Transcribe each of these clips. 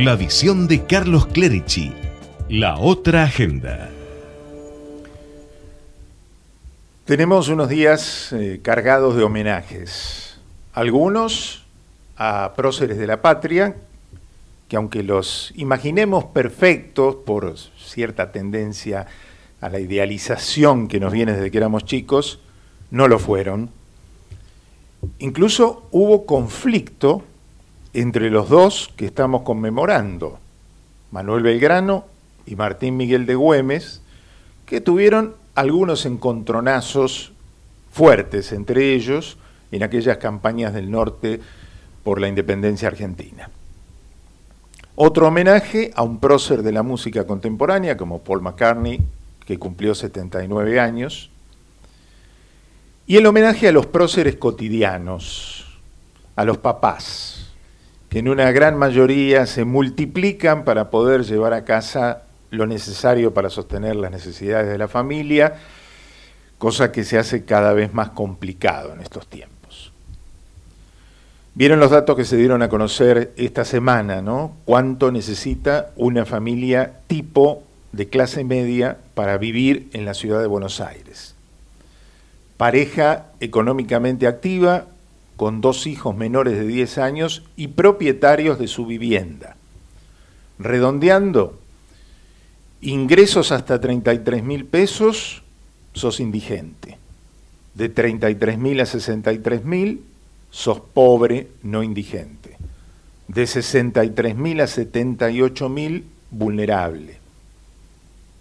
La visión de Carlos Clerici. La otra agenda. Tenemos unos días eh, cargados de homenajes. Algunos a próceres de la patria, que aunque los imaginemos perfectos por cierta tendencia a la idealización que nos viene desde que éramos chicos, no lo fueron. Incluso hubo conflicto entre los dos que estamos conmemorando, Manuel Belgrano y Martín Miguel de Güemes, que tuvieron algunos encontronazos fuertes entre ellos en aquellas campañas del norte por la independencia argentina. Otro homenaje a un prócer de la música contemporánea como Paul McCartney, que cumplió 79 años, y el homenaje a los próceres cotidianos, a los papás, que en una gran mayoría se multiplican para poder llevar a casa lo necesario para sostener las necesidades de la familia, cosa que se hace cada vez más complicado en estos tiempos. Vieron los datos que se dieron a conocer esta semana, ¿no? Cuánto necesita una familia tipo de clase media para vivir en la ciudad de Buenos Aires pareja económicamente activa, con dos hijos menores de 10 años y propietarios de su vivienda. Redondeando, ingresos hasta 33 mil pesos, sos indigente. De 33 mil a 63 mil, sos pobre, no indigente. De 63 mil a 78 mil, vulnerable.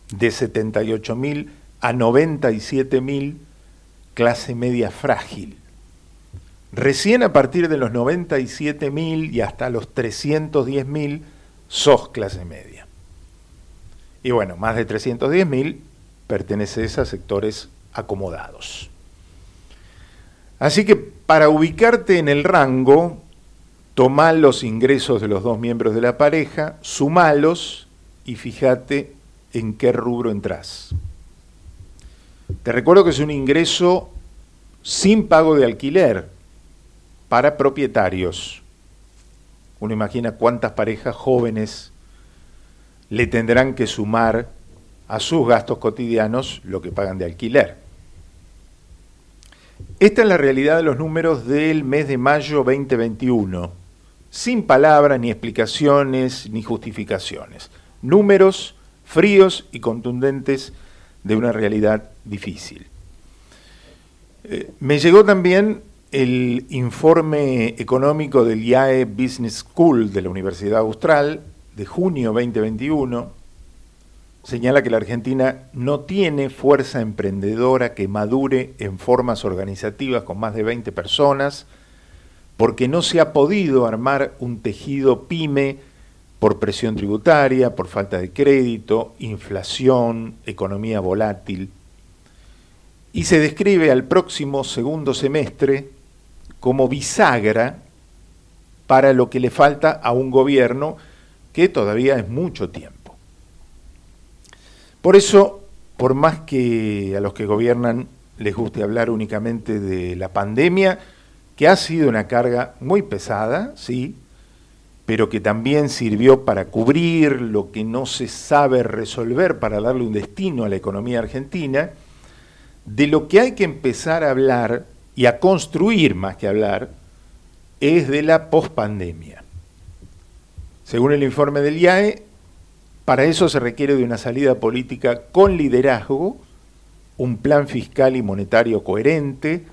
De 78 mil a 97 mil, clase media frágil. Recién a partir de los 97.000 y hasta los 310.000 sos clase media. Y bueno, más de 310.000 perteneces a sectores acomodados. Así que para ubicarte en el rango, toma los ingresos de los dos miembros de la pareja, sumalos y fíjate en qué rubro entras. Te recuerdo que es un ingreso sin pago de alquiler para propietarios. Uno imagina cuántas parejas jóvenes le tendrán que sumar a sus gastos cotidianos lo que pagan de alquiler. Esta es la realidad de los números del mes de mayo 2021, sin palabras, ni explicaciones, ni justificaciones. Números fríos y contundentes de una realidad difícil. Eh, me llegó también el informe económico del IAE Business School de la Universidad Austral de junio 2021. Señala que la Argentina no tiene fuerza emprendedora que madure en formas organizativas con más de 20 personas, porque no se ha podido armar un tejido pyme por presión tributaria, por falta de crédito, inflación, economía volátil. Y se describe al próximo segundo semestre como bisagra para lo que le falta a un gobierno que todavía es mucho tiempo. Por eso, por más que a los que gobiernan les guste hablar únicamente de la pandemia, que ha sido una carga muy pesada, sí, pero que también sirvió para cubrir lo que no se sabe resolver, para darle un destino a la economía argentina, de lo que hay que empezar a hablar y a construir más que hablar es de la pospandemia. Según el informe del IAE, para eso se requiere de una salida política con liderazgo, un plan fiscal y monetario coherente,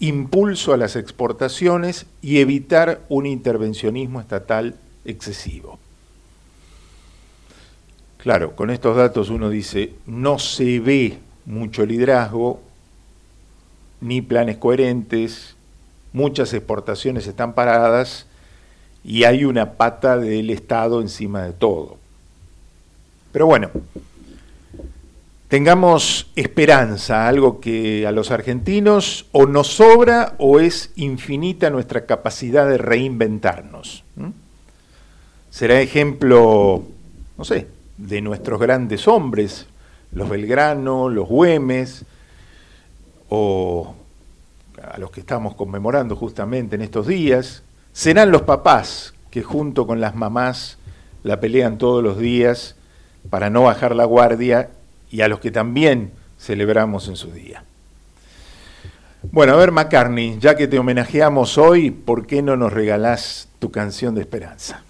impulso a las exportaciones y evitar un intervencionismo estatal excesivo. Claro, con estos datos uno dice, no se ve mucho liderazgo, ni planes coherentes, muchas exportaciones están paradas y hay una pata del Estado encima de todo. Pero bueno, tengamos esperanza, algo que a los argentinos o nos sobra o es infinita nuestra capacidad de reinventarnos. Será ejemplo, no sé, de nuestros grandes hombres, los Belgrano, los Güemes, o a los que estamos conmemorando justamente en estos días, serán los papás que junto con las mamás la pelean todos los días para no bajar la guardia y a los que también celebramos en su día. Bueno, a ver, McCartney, ya que te homenajeamos hoy, ¿por qué no nos regalás tu canción de esperanza?